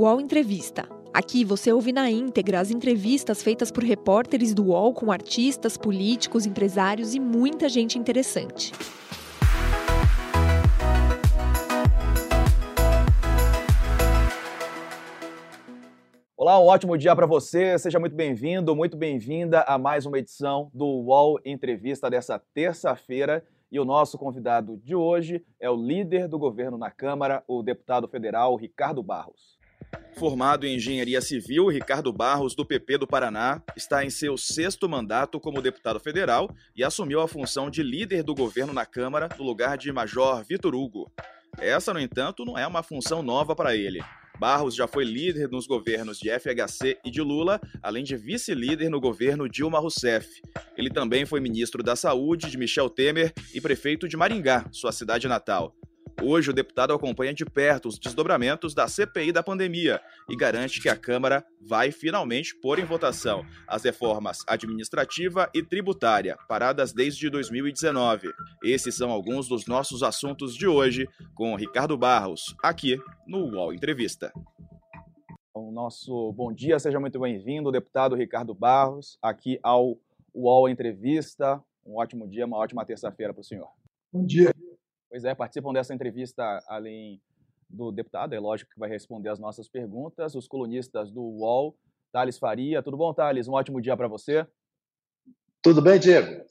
UOL Entrevista. Aqui você ouve na íntegra as entrevistas feitas por repórteres do UOL com artistas, políticos, empresários e muita gente interessante. Olá, um ótimo dia para você. Seja muito bem-vindo, muito bem-vinda a mais uma edição do UOL Entrevista dessa terça-feira. E o nosso convidado de hoje é o líder do governo na Câmara, o deputado federal Ricardo Barros. Formado em engenharia civil, Ricardo Barros, do PP do Paraná, está em seu sexto mandato como deputado federal e assumiu a função de líder do governo na Câmara, no lugar de Major Vitor Hugo. Essa, no entanto, não é uma função nova para ele. Barros já foi líder nos governos de FHC e de Lula, além de vice-líder no governo Dilma Rousseff. Ele também foi ministro da Saúde de Michel Temer e prefeito de Maringá, sua cidade natal. Hoje, o deputado acompanha de perto os desdobramentos da CPI da pandemia e garante que a Câmara vai finalmente pôr em votação as reformas administrativa e tributária, paradas desde 2019. Esses são alguns dos nossos assuntos de hoje com Ricardo Barros, aqui no UOL Entrevista. O nosso bom dia, seja muito bem-vindo, deputado Ricardo Barros, aqui ao UOL Entrevista. Um ótimo dia, uma ótima terça-feira para o senhor. Bom dia. Pois é, participam dessa entrevista, além do deputado, é lógico que vai responder as nossas perguntas, os colunistas do UOL, Thales Faria. Tudo bom, Thales? Um ótimo dia para você. Tudo bem, Diego?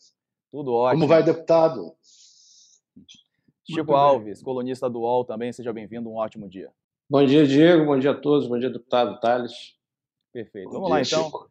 Tudo ótimo. Como vai, deputado? Chico Alves, colunista do UOL também, seja bem-vindo, um ótimo dia. Bom dia, Diego, bom dia a todos, bom dia, deputado Thales. Perfeito. Bom Vamos dia, lá, então. Chico.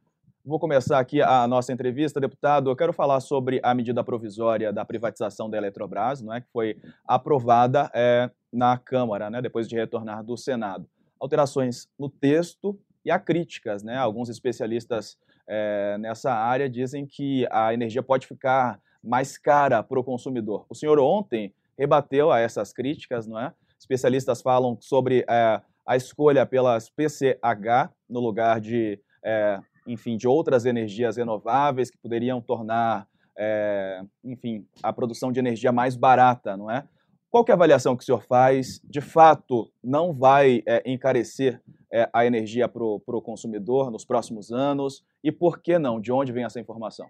Vou começar aqui a nossa entrevista, deputado. Eu quero falar sobre a medida provisória da privatização da Eletrobras, não é, que foi aprovada é, na Câmara, né, depois de retornar do Senado. Alterações no texto e há críticas, né? Alguns especialistas é, nessa área dizem que a energia pode ficar mais cara para o consumidor. O senhor ontem rebateu a essas críticas, não é? Especialistas falam sobre é, a escolha pelas PCH no lugar de é, enfim, de outras energias renováveis que poderiam tornar, é, enfim, a produção de energia mais barata, não é? Qual que é a avaliação que o senhor faz? De fato, não vai é, encarecer é, a energia para o consumidor nos próximos anos? E por que não? De onde vem essa informação?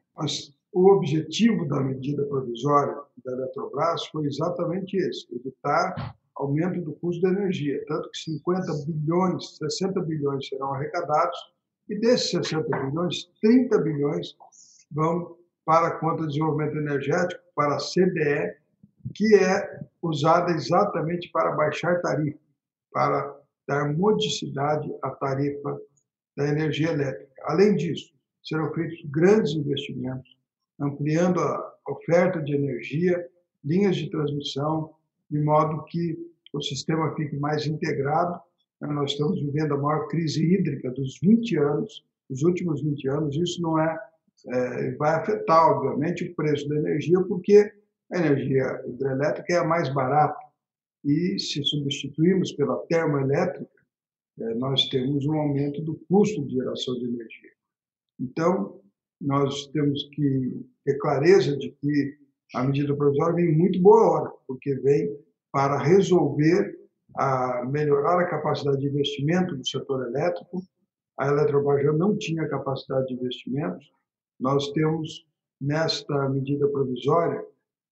O objetivo da medida provisória da Eletrobras foi exatamente esse: evitar aumento do custo da energia. Tanto que 50 bilhões, 60 bilhões serão arrecadados e desses 60 bilhões, 30 bilhões vão para a conta de desenvolvimento energético, para a CDE, que é usada exatamente para baixar tarifa, para dar modicidade à tarifa da energia elétrica. Além disso, serão feitos grandes investimentos, ampliando a oferta de energia, linhas de transmissão, de modo que o sistema fique mais integrado nós estamos vivendo a maior crise hídrica dos 20 anos, dos últimos 20 anos. Isso não é, é vai afetar, obviamente, o preço da energia, porque a energia hidrelétrica é a mais barata. E se substituirmos pela termoelétrica, é, nós temos um aumento do custo de geração de energia. Então, nós temos que ter clareza de que a medida provisória vem em muito boa hora, porque vem para resolver a melhorar a capacidade de investimento do setor elétrico. A Eletrobras não tinha capacidade de investimentos. Nós temos, nesta medida provisória,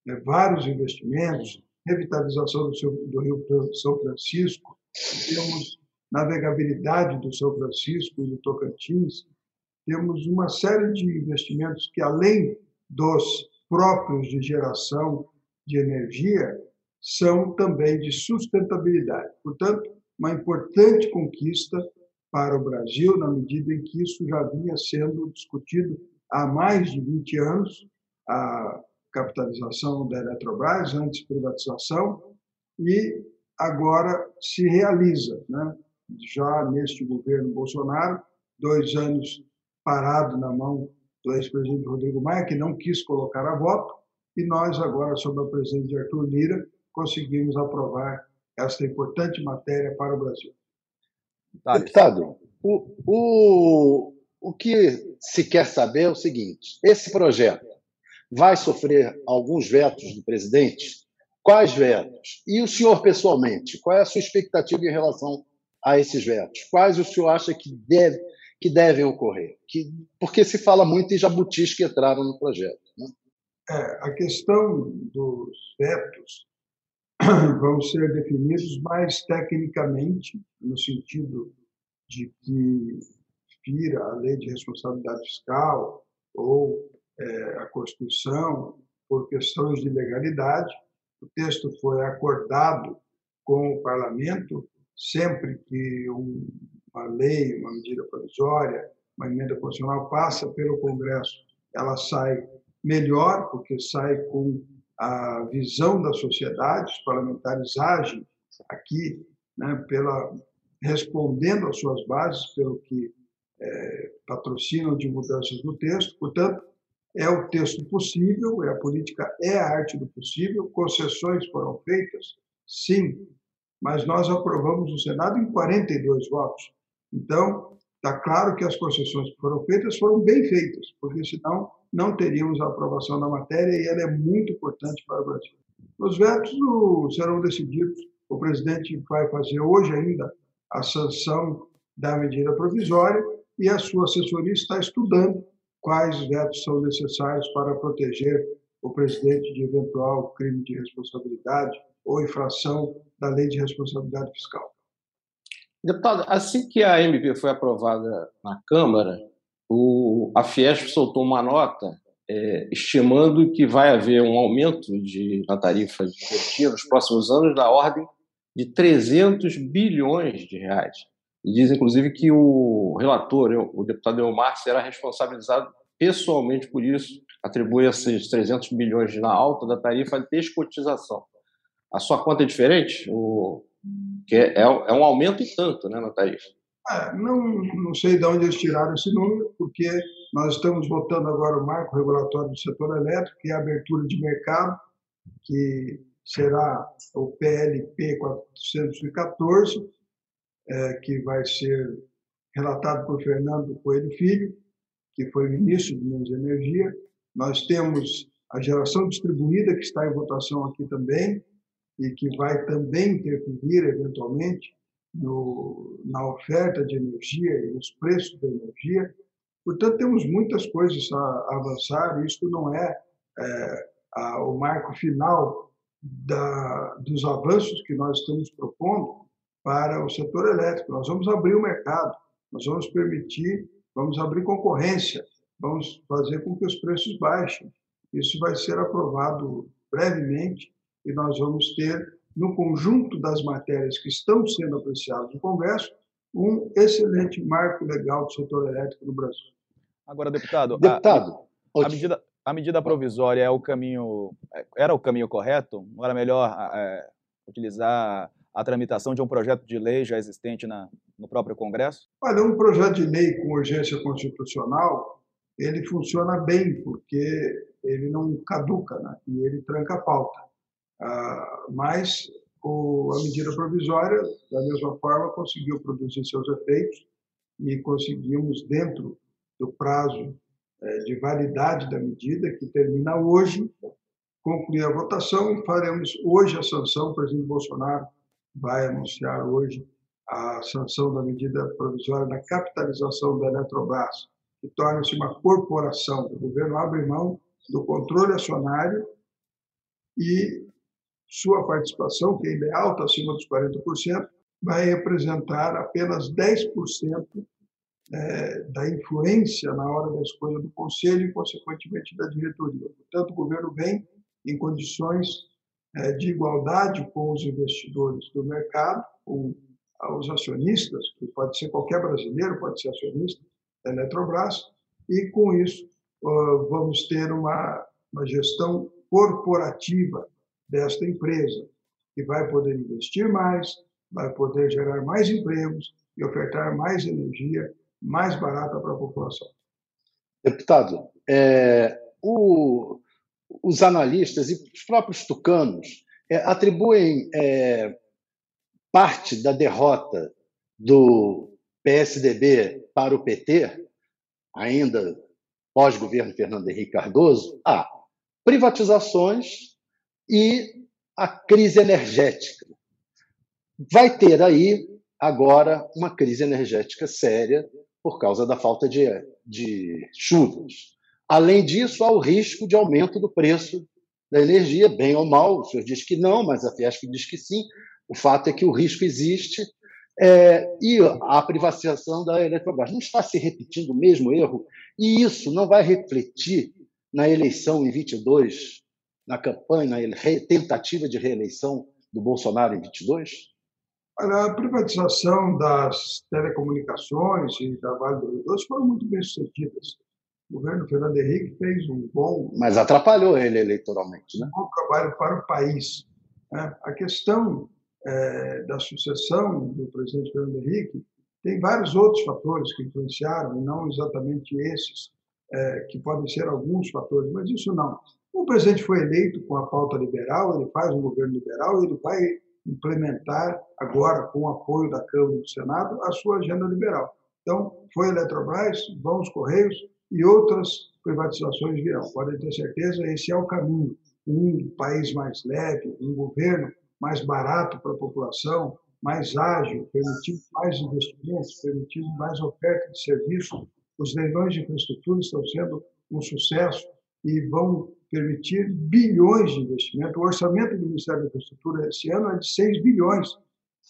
né, vários investimentos, revitalização do Rio São Francisco, temos navegabilidade do São Francisco e do Tocantins, temos uma série de investimentos que, além dos próprios de geração de energia, são também de sustentabilidade. Portanto, uma importante conquista para o Brasil, na medida em que isso já vinha sendo discutido há mais de 20 anos, a capitalização da Eletrobras, antes privatização, e agora se realiza. Né? Já neste governo Bolsonaro, dois anos parado na mão do ex-presidente Rodrigo Maia, que não quis colocar a voto, e nós agora, sob a presença de Arthur Lira, conseguimos aprovar esta importante matéria para o Brasil. Deputado, o, o, o que se quer saber é o seguinte: esse projeto vai sofrer alguns vetos do presidente? Quais vetos? E o senhor, pessoalmente, qual é a sua expectativa em relação a esses vetos? Quais o senhor acha que, deve, que devem ocorrer? Que, porque se fala muito em jabutis que entraram no projeto. Né? É, a questão dos vetos vão ser definidos mais tecnicamente, no sentido de que fira a lei de responsabilidade fiscal ou é, a Constituição por questões de legalidade. O texto foi acordado com o parlamento sempre que um, uma lei, uma medida provisória, uma emenda constitucional passa pelo Congresso, ela sai melhor, porque sai com a visão da sociedade, os parlamentares agem aqui né, pela, respondendo às suas bases, pelo que é, patrocinam de mudanças no texto. Portanto, é o texto possível, é a política é a arte do possível, concessões foram feitas, sim, mas nós aprovamos no Senado em 42 votos. Então, está claro que as concessões que foram feitas foram bem feitas, porque senão não teríamos a aprovação da matéria e ela é muito importante para o Brasil. Os vetos serão decididos, o presidente vai fazer hoje ainda a sanção da medida provisória e a sua assessoria está estudando quais vetos são necessários para proteger o presidente de eventual crime de responsabilidade ou infração da lei de responsabilidade fiscal. Deputado, assim que a MP foi aprovada na Câmara, o, a Fiesp soltou uma nota é, estimando que vai haver um aumento de, na tarifa de energia nos próximos anos da ordem de 300 bilhões de reais. E diz, inclusive, que o relator, o deputado Elmar, será responsabilizado pessoalmente por isso, atribui esses 300 bilhões na alta da tarifa de descotização. A sua conta é diferente? O, que é, é um aumento e tanto né, na tarifa. É, não, não sei de onde eles tiraram esse número, porque nós estamos votando agora o marco regulatório do setor elétrico, que é a abertura de mercado, que será o PLP 414, é, que vai ser relatado por Fernando Coelho Filho, que foi ministro de Minas e Energia. Nós temos a geração distribuída, que está em votação aqui também, e que vai também interferir, eventualmente, no, na oferta de energia e nos preços da energia. Portanto, temos muitas coisas a avançar, isso não é, é a, o marco final da, dos avanços que nós estamos propondo para o setor elétrico. Nós vamos abrir o mercado, nós vamos permitir, vamos abrir concorrência, vamos fazer com que os preços baixem. Isso vai ser aprovado brevemente e nós vamos ter, no conjunto das matérias que estão sendo apreciadas no Congresso, um excelente marco legal do setor elétrico no Brasil. Agora, deputado, deputado a, a medida, a medida provisória é o caminho, era o caminho correto? Não era melhor é, utilizar a tramitação de um projeto de lei já existente na, no próprio Congresso? Olha, um projeto de lei com urgência constitucional, ele funciona bem, porque ele não caduca né? e ele tranca a pauta. Ah, mas a medida provisória, da mesma forma, conseguiu produzir seus efeitos e conseguimos, dentro do prazo eh, de validade da medida, que termina hoje, concluir a votação e faremos hoje a sanção. O presidente Bolsonaro vai anunciar hoje a sanção da medida provisória da capitalização da Eletrobras, que torna-se uma corporação. O governo abre mão do controle acionário e sua participação, que ainda é alta, acima dos 40%, vai representar apenas 10% é, da influência na hora da escolha do conselho e, consequentemente, da diretoria. Portanto, o governo vem em condições é, de igualdade com os investidores do mercado, com os acionistas, que pode ser qualquer brasileiro, pode ser acionista da Eletrobras, e com isso vamos ter uma, uma gestão corporativa desta empresa, que vai poder investir mais, vai poder gerar mais empregos e ofertar mais energia mais barata para a população. Deputado, é, o, os analistas e os próprios tucanos é, atribuem é, parte da derrota do PSDB para o PT, ainda pós-governo Fernando Henrique Cardoso, a privatizações e a crise energética. Vai ter aí agora uma crise energética séria por causa da falta de, de chuvas. Além disso, há o risco de aumento do preço da energia, bem ou mal. O senhor diz que não, mas a Fiesp diz que sim. O fato é que o risco existe. É, e a privatização da Eletrobras não está se repetindo o mesmo erro, e isso não vai refletir na eleição em 22, na campanha, na tentativa de reeleição do Bolsonaro em 22? A privatização das telecomunicações e da Vale do Rio Doce foram muito bem sucedidas. O governo Fernando Henrique fez um bom. Mas atrapalhou ele eleitoralmente, né? Um bom trabalho para o país. Né? A questão é, da sucessão do presidente Fernando Henrique, tem vários outros fatores que influenciaram, e não exatamente esses, é, que podem ser alguns fatores, mas isso não. O presidente foi eleito com a pauta liberal, ele faz um governo liberal, ele vai implementar agora, com o apoio da Câmara e do Senado, a sua agenda liberal. Então, foi a Eletrobras, vão os Correios e outras privatizações virão. Podem ter certeza, esse é o caminho. Um país mais leve, um governo mais barato para a população, mais ágil, permitindo mais investimentos, permitindo mais oferta de serviço. Os leilões de infraestrutura estão sendo um sucesso e vão permitir bilhões de investimento. O orçamento do Ministério da Infraestrutura esse ano é de 6 bilhões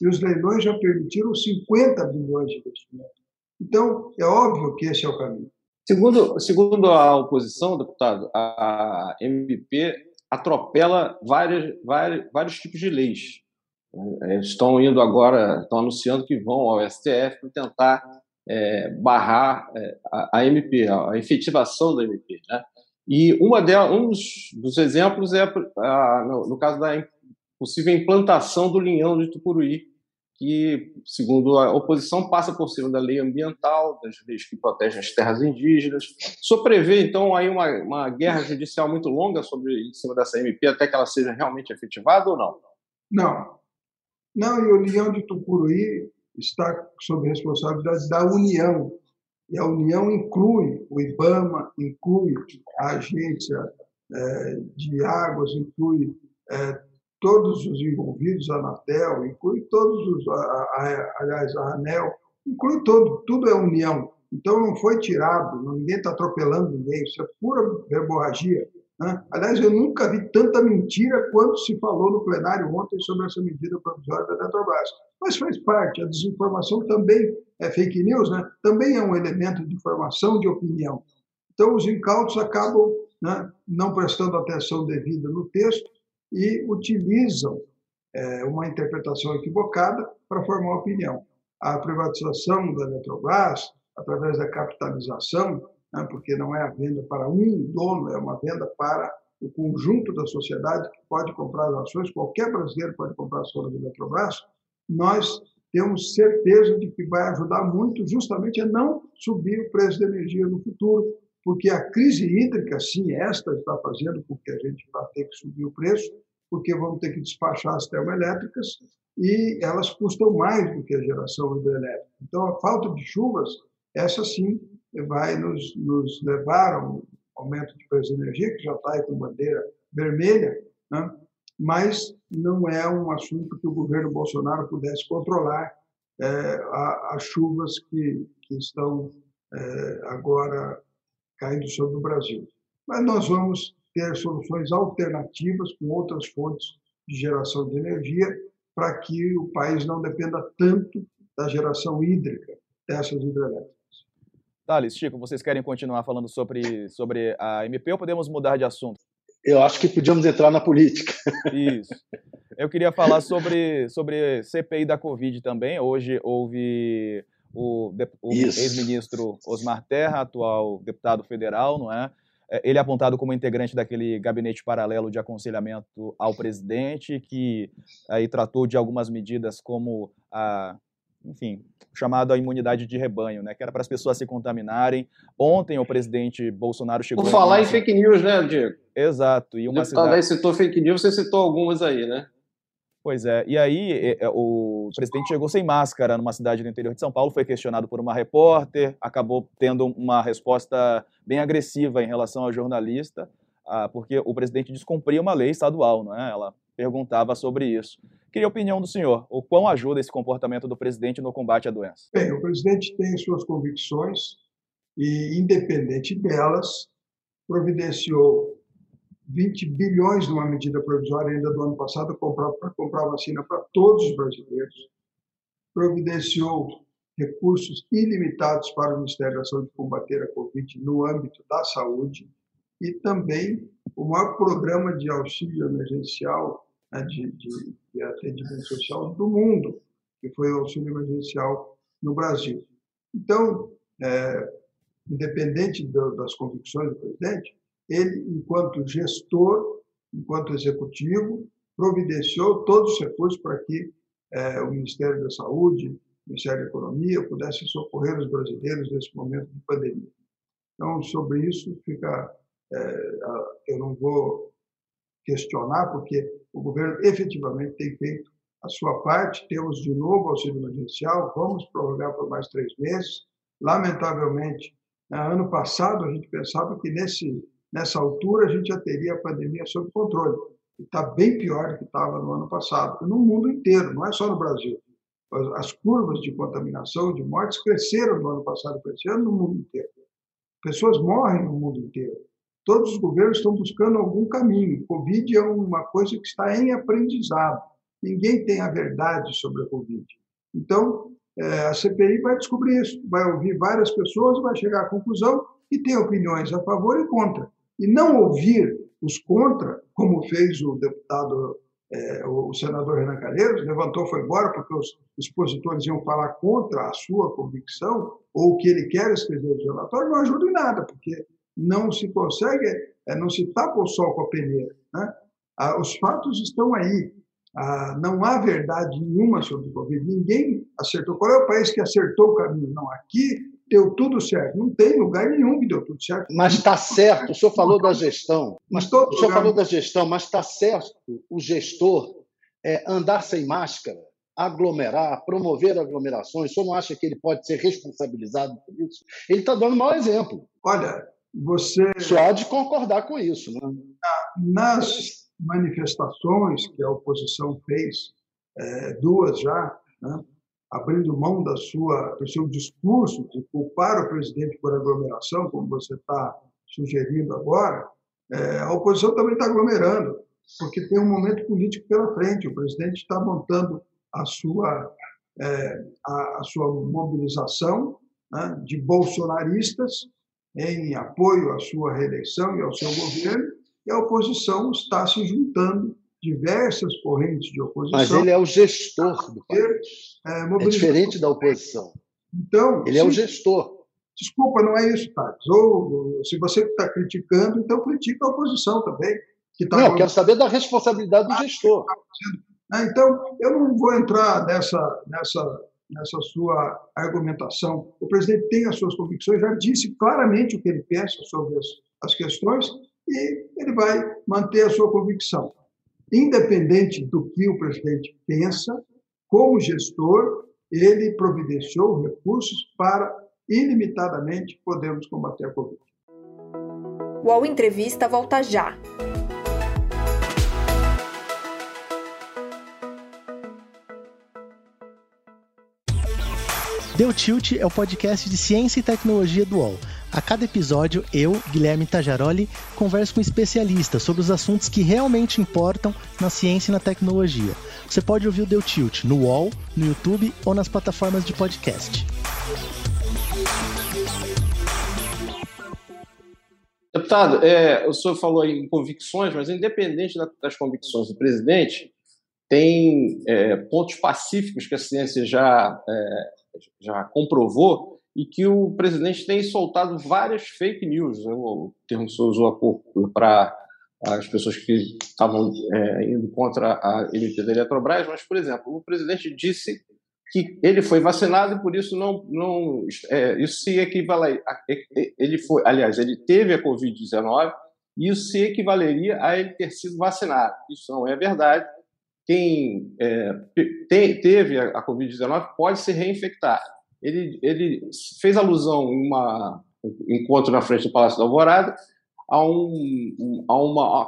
e os leilões já permitiram 50 bilhões de investimento. Então, é óbvio que esse é o caminho. Segundo, segundo a oposição, deputado, a MP atropela várias, várias, vários tipos de leis. É, estão indo agora, estão anunciando que vão ao STF para tentar é, barrar é, a, a, MP, a, efetivação da MP. Né? E uma um dos, dos exemplos é, a, no, no, caso da possível implantação do linhão de Tucuruí, que, segundo a oposição, passa por cima da lei ambiental, das leis que protegem as terras indígenas. Só prevê, então, aí uma, uma guerra judicial muito longa sobre, em cima dessa MP até que ela seja realmente efetivada ou não? Não. Não, e o Leão de Tucuruí está sob responsabilidade da União. E a União inclui o IBAMA, inclui a Agência é, de Águas, inclui é, todos os envolvidos, a Anatel, inclui todos os, aliás, a ANEL, inclui todo, tudo é união. Então não foi tirado, ninguém está atropelando ninguém, isso é pura verborragia. Né? Aliás, eu nunca vi tanta mentira quanto se falou no plenário ontem sobre essa medida provisória da Eletrobras. Mas faz parte, a desinformação também é fake news, né? também é um elemento de informação, de opinião. Então os incautos acabam né, não prestando atenção devida no texto e utilizam é, uma interpretação equivocada para formar opinião. A privatização da Eletrobras, através da capitalização, né, porque não é a venda para um dono, é uma venda para o conjunto da sociedade que pode comprar as ações, qualquer brasileiro pode comprar ações da Eletrobras, nós temos certeza de que vai ajudar muito justamente a não subir o preço da energia no futuro, porque a crise hídrica, sim, esta está fazendo com que a gente vá ter que subir o preço, porque vamos ter que despachar as termoelétricas e elas custam mais do que a geração hidrelétrica. Então, a falta de chuvas, essa sim vai nos, nos levar a um aumento de preço de energia, que já está aí com bandeira vermelha, né? mas não é um assunto que o governo Bolsonaro pudesse controlar é, as chuvas que, que estão é, agora caindo sobre o Brasil. Mas nós vamos ter soluções alternativas com outras fontes de geração de energia para que o país não dependa tanto da geração hídrica dessas hidrelétricas. Thales, Chico, vocês querem continuar falando sobre, sobre a MP ou podemos mudar de assunto? Eu acho que podíamos entrar na política. Isso. Eu queria falar sobre, sobre CPI da Covid também. Hoje houve o, o ex-ministro Osmar Terra, atual deputado federal, não é? é? Ele é apontado como integrante daquele gabinete paralelo de aconselhamento ao presidente, que aí tratou de algumas medidas como a, enfim, chamado a imunidade de rebanho, né? Que era para as pessoas se contaminarem. Ontem o presidente Bolsonaro chegou. Por falar em fake news, né, Diego? Exato. E uma o cidade... aí citou fake news, você citou algumas aí, né? Pois é. E aí, o presidente chegou sem máscara numa cidade do interior de São Paulo, foi questionado por uma repórter, acabou tendo uma resposta bem agressiva em relação ao jornalista. Ah, porque o presidente descumpria uma lei estadual, não é? Ela perguntava sobre isso. Queria a opinião do senhor. O quão ajuda esse comportamento do presidente no combate à doença? Bem, o presidente tem suas convicções e, independente delas, providenciou 20 bilhões numa medida provisória ainda do ano passado para comprar vacina para todos os brasileiros. Providenciou recursos ilimitados para o Ministério da Saúde combater a Covid no âmbito da saúde e também o maior programa de auxílio emergencial né, de, de, de, atendimento social do mundo, que foi o auxílio emergencial no Brasil. Então, é, independente do, das convicções do presidente, ele, enquanto gestor, enquanto executivo, providenciou todos os recursos para que é, o Ministério da Saúde, o Ministério da Economia pudessem socorrer os brasileiros nesse momento de pandemia. Então, sobre isso, fica, eu não vou questionar, porque o governo efetivamente tem feito a sua parte. Temos de novo auxílio emergencial, vamos prorrogar por mais três meses. Lamentavelmente, ano passado a gente pensava que nesse, nessa altura a gente já teria a pandemia sob controle. Está bem pior do que estava no ano passado, no mundo inteiro, não é só no Brasil. As curvas de contaminação, de mortes, cresceram no ano passado para esse ano no mundo inteiro. Pessoas morrem no mundo inteiro. Todos os governos estão buscando algum caminho. Covid é uma coisa que está em aprendizado. Ninguém tem a verdade sobre a Covid. Então, é, a CPI vai descobrir isso, vai ouvir várias pessoas, vai chegar à conclusão e tem opiniões a favor e contra. E não ouvir os contra, como fez o deputado, é, o senador Renan Calheiros, levantou, foi embora, porque os expositores iam falar contra a sua convicção, ou o que ele quer escrever no relatório, não ajuda em nada, porque não se consegue, é, não se tapa o sol com a peneira. Né? Ah, os fatos estão aí. Ah, não há verdade nenhuma sobre o Covid. Ninguém acertou. Qual é o país que acertou o caminho? Não, aqui deu tudo certo. Não tem lugar nenhum que deu tudo certo. Mas está certo. O senhor falou da gestão. Mas, o senhor falou da gestão, mas está certo o gestor é, andar sem máscara aglomerar, promover aglomerações, o senhor não acha que ele pode ser responsabilizado por isso? Ele está dando um mau exemplo. Olha, você. Só há de concordar com isso. Né? Nas manifestações que a oposição fez, é, duas já, né, abrindo mão da sua, do seu discurso de culpar o presidente por aglomeração, como você está sugerindo agora, é, a oposição também está aglomerando, porque tem um momento político pela frente. O presidente está montando a sua, é, a, a, sua mobilização né, de bolsonaristas em apoio à sua reeleição e ao seu governo, e a oposição está se juntando, diversas correntes de oposição. Mas ele é o gestor do país. É, é diferente da oposição. Então, ele sim, é o gestor. Desculpa, não é isso, Thales. Ou se você está criticando, então critica a oposição também. Que tá não, quero saber da responsabilidade do ah, gestor. Tá então, eu não vou entrar nessa, nessa nessa sua argumentação. O presidente tem as suas convicções, já disse claramente o que ele pensa sobre as, as questões e ele vai manter a sua convicção. Independente do que o presidente pensa, como gestor, ele providenciou recursos para ilimitadamente podermos combater a Covid. O UOL Entrevista volta já. Deu Tilt é o podcast de ciência e tecnologia do UOL. A cada episódio, eu, Guilherme Tajaroli, converso com especialistas sobre os assuntos que realmente importam na ciência e na tecnologia. Você pode ouvir o Deu Tilt no UOL, no YouTube ou nas plataformas de podcast. Deputado, é, o senhor falou em convicções, mas independente das convicções do presidente, tem é, pontos pacíficos que a ciência já é, já comprovou e que o presidente tem soltado várias fake news, né? o termo que você usou há pouco para as pessoas que estavam é, indo contra a MP da Eletrobras, mas, por exemplo, o presidente disse que ele foi vacinado e por isso não, não é, isso se equivale a, ele foi, aliás, ele teve a Covid-19 e isso se equivaleria a ele ter sido vacinado. Isso não é verdade quem é, te, teve a, a Covid-19 pode se reinfectar. Ele, ele fez alusão em uma, um encontro na frente do Palácio da Alvorada a um, a uma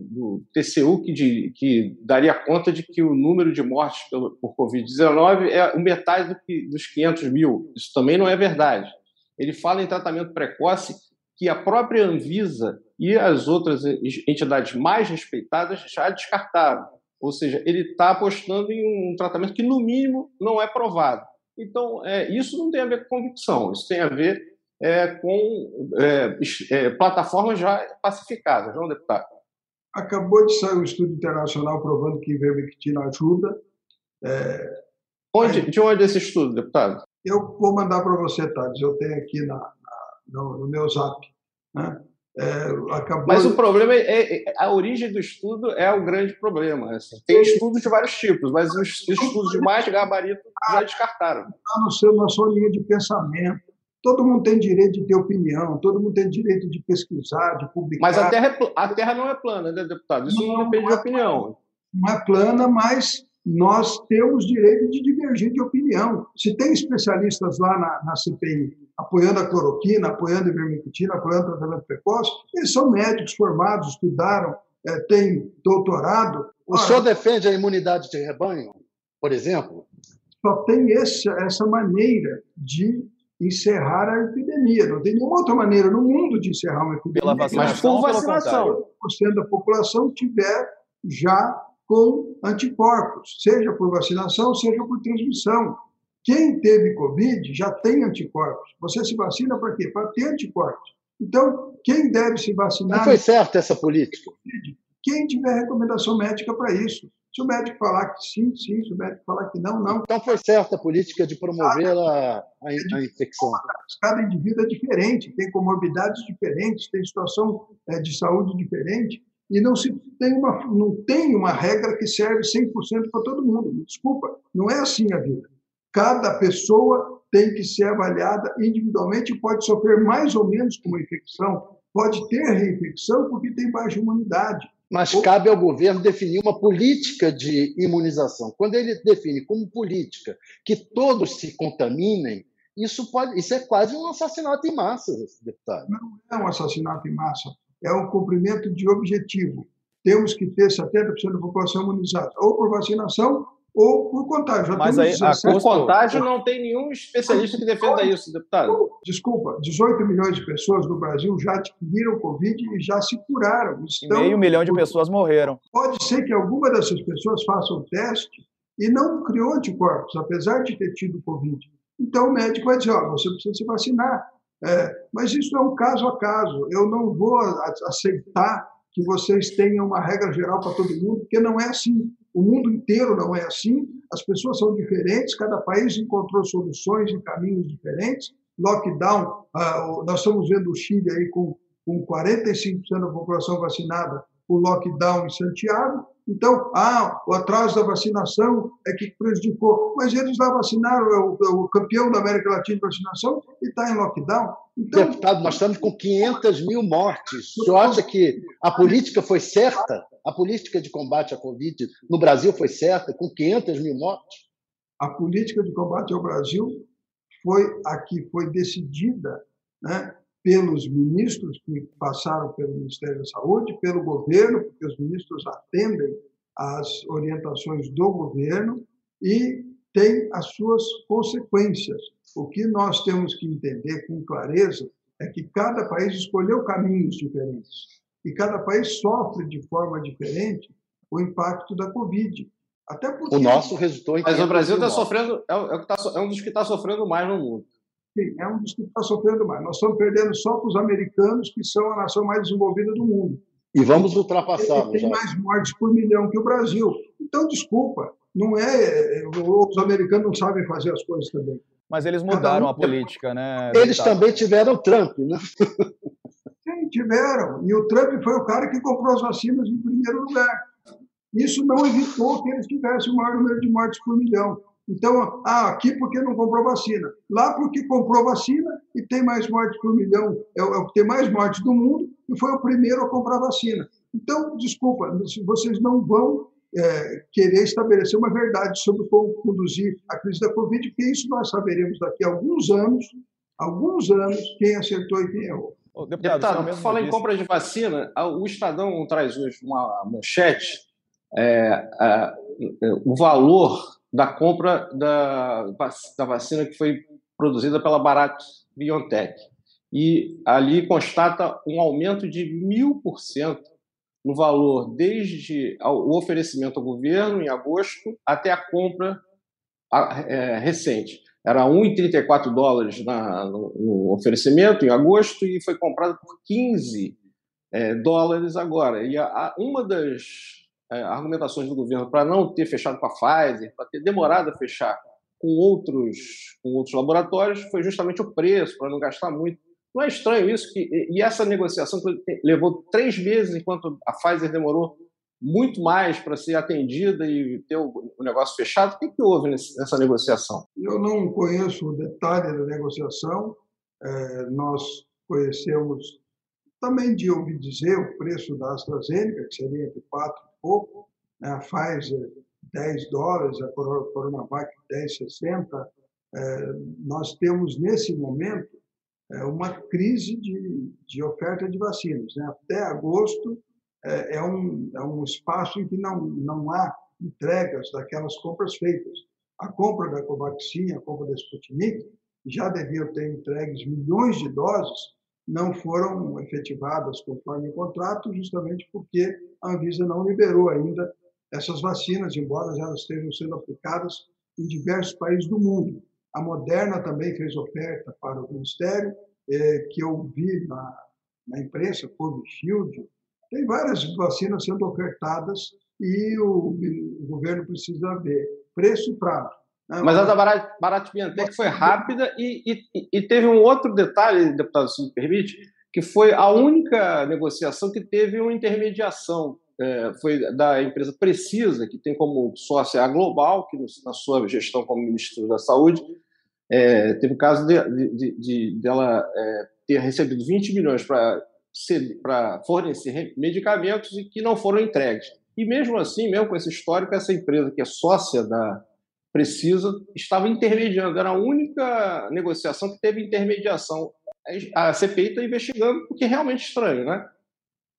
do TCU que, de, que daria conta de que o número de mortes pelo, por Covid-19 é metade do que, dos 500 mil. Isso também não é verdade. Ele fala em tratamento precoce que a própria Anvisa e as outras entidades mais respeitadas já descartaram. Ou seja, ele está apostando em um tratamento que, no mínimo, não é provado. Então, é, isso não tem a ver com convicção, isso tem a ver é, com é, é, plataformas já pacificadas, não, deputado? Acabou de sair um estudo internacional provando que ivermectina ajuda. É, onde, aí, de onde é esse estudo, deputado? Eu vou mandar para você, Thales. Eu tenho aqui na, na no, no, meu zap. Né? É, acabou... Mas o problema é, é, a origem do estudo é o grande problema. Assim. Tem estudos de vários tipos, mas os estudos de mais gabarito já descartaram. Está no seu, na sua linha de pensamento. Todo mundo tem direito de ter opinião, todo mundo tem direito de pesquisar, de publicar. Mas a Terra, é, a terra não é plana, né, deputado? Isso não, não depende de é opinião. Não é plana, mas nós temos direito de divergir de opinião. Se tem especialistas lá na, na CPI apoiando a cloroquina, apoiando a ivermectina, apoiando o tratamento precoce, eles são médicos formados, estudaram, é, têm doutorado. O Ora, senhor defende a imunidade de rebanho, por exemplo? Só tem essa, essa maneira de encerrar a epidemia. Não tem nenhuma outra maneira no mundo de encerrar uma epidemia. Pela vacinação, mas por vacinação. Se da população tiver já com anticorpos, seja por vacinação, seja por transmissão. Quem teve Covid já tem anticorpos. Você se vacina para quê? Para ter anticorpos. Então, quem deve se vacinar. Não foi certa essa política. Quem tiver recomendação médica para isso. Se o médico falar que sim, sim. Se o médico falar que não, não. Então foi certa a política de promover a, a, a infecção. Cada indivíduo é diferente, tem comorbidades diferentes, tem situação é, de saúde diferente, e não se tem uma, não tem uma regra que serve 100% para todo mundo. Desculpa, não é assim a vida. Cada pessoa tem que ser avaliada individualmente e pode sofrer mais ou menos com uma infecção, pode ter reinfecção porque tem baixa imunidade. Mas cabe ao governo definir uma política de imunização. Quando ele define como política que todos se contaminem, isso, pode, isso é quase um assassinato em massa, deputado. Não é um assassinato em massa, é um cumprimento de objetivo. Temos que ter 70% da população imunizada, ou por vacinação ou por contágio. Já Mas aí, a por contágio não tem nenhum especialista que defenda isso, deputado. Desculpa, 18 milhões de pessoas no Brasil já adquiriram Covid e já se curaram. Estão... E meio milhão de pessoas morreram. Pode ser que alguma dessas pessoas façam o teste e não criou anticorpos, apesar de ter tido Covid. Então o médico vai dizer, ó, você precisa se vacinar. É, mas isso é um caso a caso. Eu não vou aceitar que vocês tenham uma regra geral para todo mundo, porque não é assim. O mundo inteiro não é assim, as pessoas são diferentes, cada país encontrou soluções e caminhos diferentes. Lockdown, uh, nós estamos vendo o Chile aí com, com 45% da população vacinada, o lockdown em Santiago. Então, ah, o atraso da vacinação é que prejudicou. Mas eles lá vacinaram, é o, é o campeão da América Latina de vacinação e está em lockdown. Então, Deputado, nós estamos com 500 mil mortes. O senhor acha que a política foi certa? A política de combate à Covid no Brasil foi certa, com 500 mil mortes? A política de combate ao Brasil foi a que foi decidida né, pelos ministros que passaram pelo Ministério da Saúde, pelo governo, porque os ministros atendem às orientações do governo e tem as suas consequências. O que nós temos que entender com clareza é que cada país escolheu caminhos diferentes e cada país sofre de forma diferente o impacto da Covid. Até porque... O nosso resultou em. Mas o Brasil está sofrendo, é, é, tá, é um dos que está sofrendo mais no mundo. Sim, é um dos que está sofrendo mais. Nós estamos perdendo só para os americanos, que são a nação mais desenvolvida do mundo. E vamos ultrapassá-los. Tem mais mortes por milhão que o Brasil. Então, desculpa, não é. Os americanos não sabem fazer as coisas também. Mas eles mudaram um... a política, né? Eles também tiveram Trump, né? Tiveram. E o Trump foi o cara que comprou as vacinas em primeiro lugar. Isso não evitou que eles tivessem o maior número de mortes por milhão. Então, ah, aqui porque não comprou vacina, lá porque comprou vacina e tem mais mortes por milhão, é o, é o que tem mais mortes do mundo e foi o primeiro a comprar vacina. Então, desculpa, vocês não vão é, querer estabelecer uma verdade sobre como conduzir a crise da Covid, porque isso nós saberemos daqui a alguns anos, alguns anos, quem acertou e quem errou. Deputado, deputado fala em compra de vacina, o Estadão traz hoje uma manchete, é, é, o valor da compra da, da vacina que foi produzida pela Bharat BioNTech. E ali constata um aumento de mil por cento no valor desde o oferecimento ao governo em agosto até a compra é, recente. Era 1,34 dólares na, no, no, oferecimento em agosto e foi comprado por 15 é, dólares agora. E a, a, uma das é, argumentações do governo para não ter fechado com a Pfizer, para ter demorado a fechar com outros, com outros laboratórios, foi justamente o preço, para não gastar muito. Não é estranho isso? Que, e essa negociação levou três meses, enquanto a Pfizer demorou muito mais para ser atendida e ter o negócio fechado? O que, que houve nessa negociação? Eu não conheço o detalhe da negociação. É, nós conhecemos também de ouvir dizer o preço da AstraZeneca, que seria entre 4 e pouco, né? a Pfizer 10 dólares, a Coronavac 10,60. É, nós temos nesse momento é, uma crise de, de oferta de vacinas. Né? Até agosto é, é, um, é um espaço em que não, não há entregas daquelas compras feitas. A compra da Covaxin, a compra da Sputnik, já deviam ter entregues milhões de doses, não foram efetivadas conforme o contrato, justamente porque a Anvisa não liberou ainda essas vacinas, embora elas estejam sendo aplicadas em diversos países do mundo. A Moderna também fez oferta para o Ministério, é, que eu vi na, na imprensa, Covishield, tem várias vacinas sendo ofertadas e o, o governo precisa ver preço e prazo. Né? Mas a da Barat, Barat Biantec foi rápida e, e, e, teve um outro detalhe, deputado, se me permite, que foi a única negociação que teve uma intermediação. É, foi da empresa Precisa, que tem como sócia a Global, que na sua gestão como ministro da Saúde, é, teve o caso de, de, de, dela é, ter recebido 20 milhões para para fornecer medicamentos e que não foram entregues. E mesmo assim, mesmo com esse histórico, essa empresa que é sócia da Precisa estava intermediando, era a única negociação que teve intermediação. A CPI está investigando, o que é realmente estranho, né?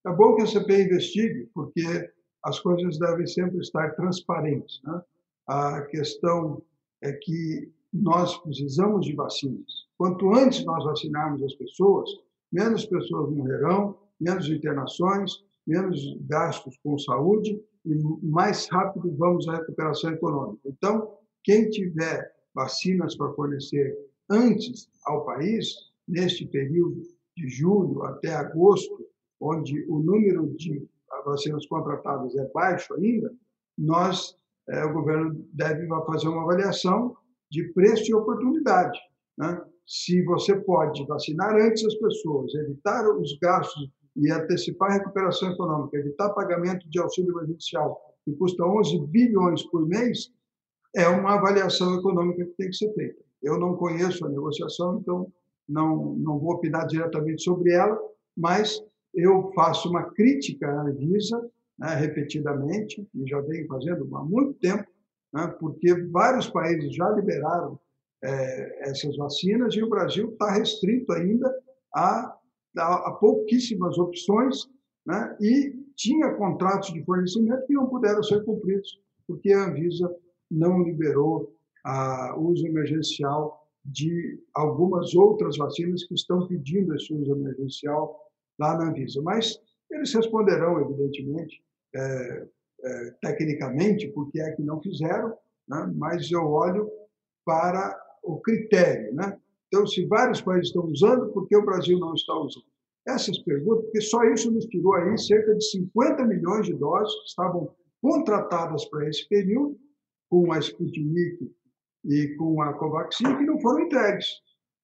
É bom que a CPI investigue, porque as coisas devem sempre estar transparentes. Né? A questão é que nós precisamos de vacinas. Quanto antes nós vacinarmos as pessoas, menos pessoas morrerão, menos internações, menos gastos com saúde e mais rápido vamos à recuperação econômica. Então, quem tiver vacinas para fornecer antes ao país, neste período de julho até agosto, onde o número de vacinas contratadas é baixo ainda, nós, é, o governo deve fazer uma avaliação de preço e oportunidade. Né? Se você pode vacinar antes as pessoas, evitar os gastos e antecipar a recuperação econômica, evitar pagamento de auxílio emergencial, que custa 11 bilhões por mês, é uma avaliação econômica que tem que ser feita. Eu não conheço a negociação, então não, não vou opinar diretamente sobre ela, mas eu faço uma crítica à Anvisa, né, repetidamente, e já venho fazendo há muito tempo, né, porque vários países já liberaram é, essas vacinas e o Brasil está restrito ainda a, a, a pouquíssimas opções né? e tinha contratos de fornecimento que não puderam ser cumpridos porque a Anvisa não liberou o uso emergencial de algumas outras vacinas que estão pedindo esse uso emergencial lá na Anvisa. Mas eles responderão, evidentemente, é, é, tecnicamente, porque é que não fizeram, né? mas eu olho para o critério. Né? Então, se vários países estão usando, por que o Brasil não está usando? Essas perguntas, porque só isso nos tirou aí cerca de 50 milhões de doses que estavam contratadas para esse período, com a Sputnik e com a Covaxin, que não foram entregues,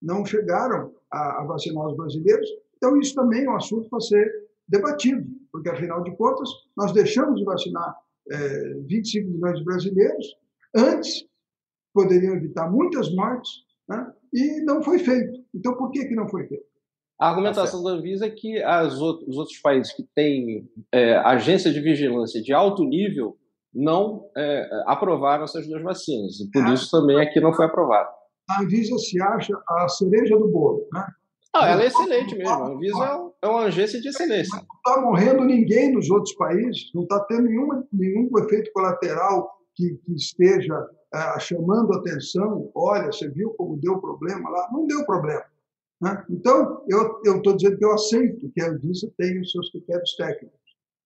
não chegaram a, a vacinar os brasileiros. Então, isso também é um assunto para ser debatido, porque, afinal de contas, nós deixamos de vacinar é, 25 milhões de brasileiros antes poderiam evitar muitas mortes, né? e não foi feito. Então, por que, que não foi feito? A argumentação da Anvisa é que outros, os outros países que têm é, agência de vigilância de alto nível não é, aprovaram essas duas vacinas, e por é. isso também aqui não foi aprovado. A Anvisa se acha a cereja do bolo. Né? Ah, ela é excelente mesmo. A Anvisa é uma agência de excelência. Não está morrendo ninguém nos outros países, não está tendo nenhuma, nenhum efeito colateral que, que esteja ah, chamando atenção. Olha, você viu como deu problema lá? Não deu problema. Né? Então, eu estou dizendo que eu aceito que a Anvisa tenha os seus critérios técnicos,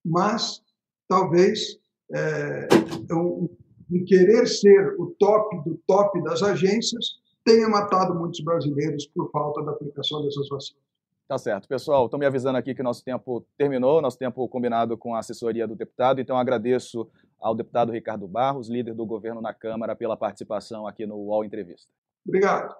mas talvez é, um, um querer ser o top do top das agências tenha matado muitos brasileiros por falta da aplicação dessas vacinas. Tá certo. Pessoal, estão me avisando aqui que nosso tempo terminou, nosso tempo combinado com a assessoria do deputado, então agradeço ao deputado Ricardo Barros, líder do governo na Câmara, pela participação aqui no UOL Entrevista. Obrigado.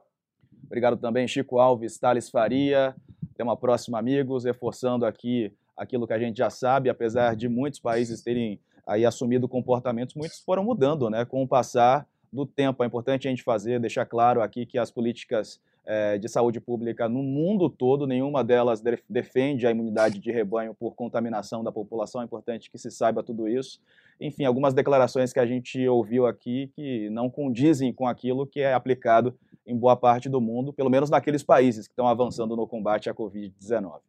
Obrigado também, Chico Alves, Thales Faria. Até uma próxima, amigos, reforçando aqui aquilo que a gente já sabe, apesar de muitos países terem aí assumido comportamentos, muitos foram mudando, né, com o passar do tempo. É importante a gente fazer, deixar claro aqui que as políticas é, de saúde pública no mundo todo, nenhuma delas defende a imunidade de rebanho por contaminação da população. É importante que se saiba tudo isso. Enfim, algumas declarações que a gente ouviu aqui que não condizem com aquilo que é aplicado em boa parte do mundo, pelo menos naqueles países que estão avançando no combate à Covid-19.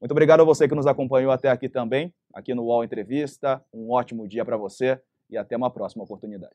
Muito obrigado a você que nos acompanhou até aqui também, aqui no UOL Entrevista. Um ótimo dia para você e até uma próxima oportunidade.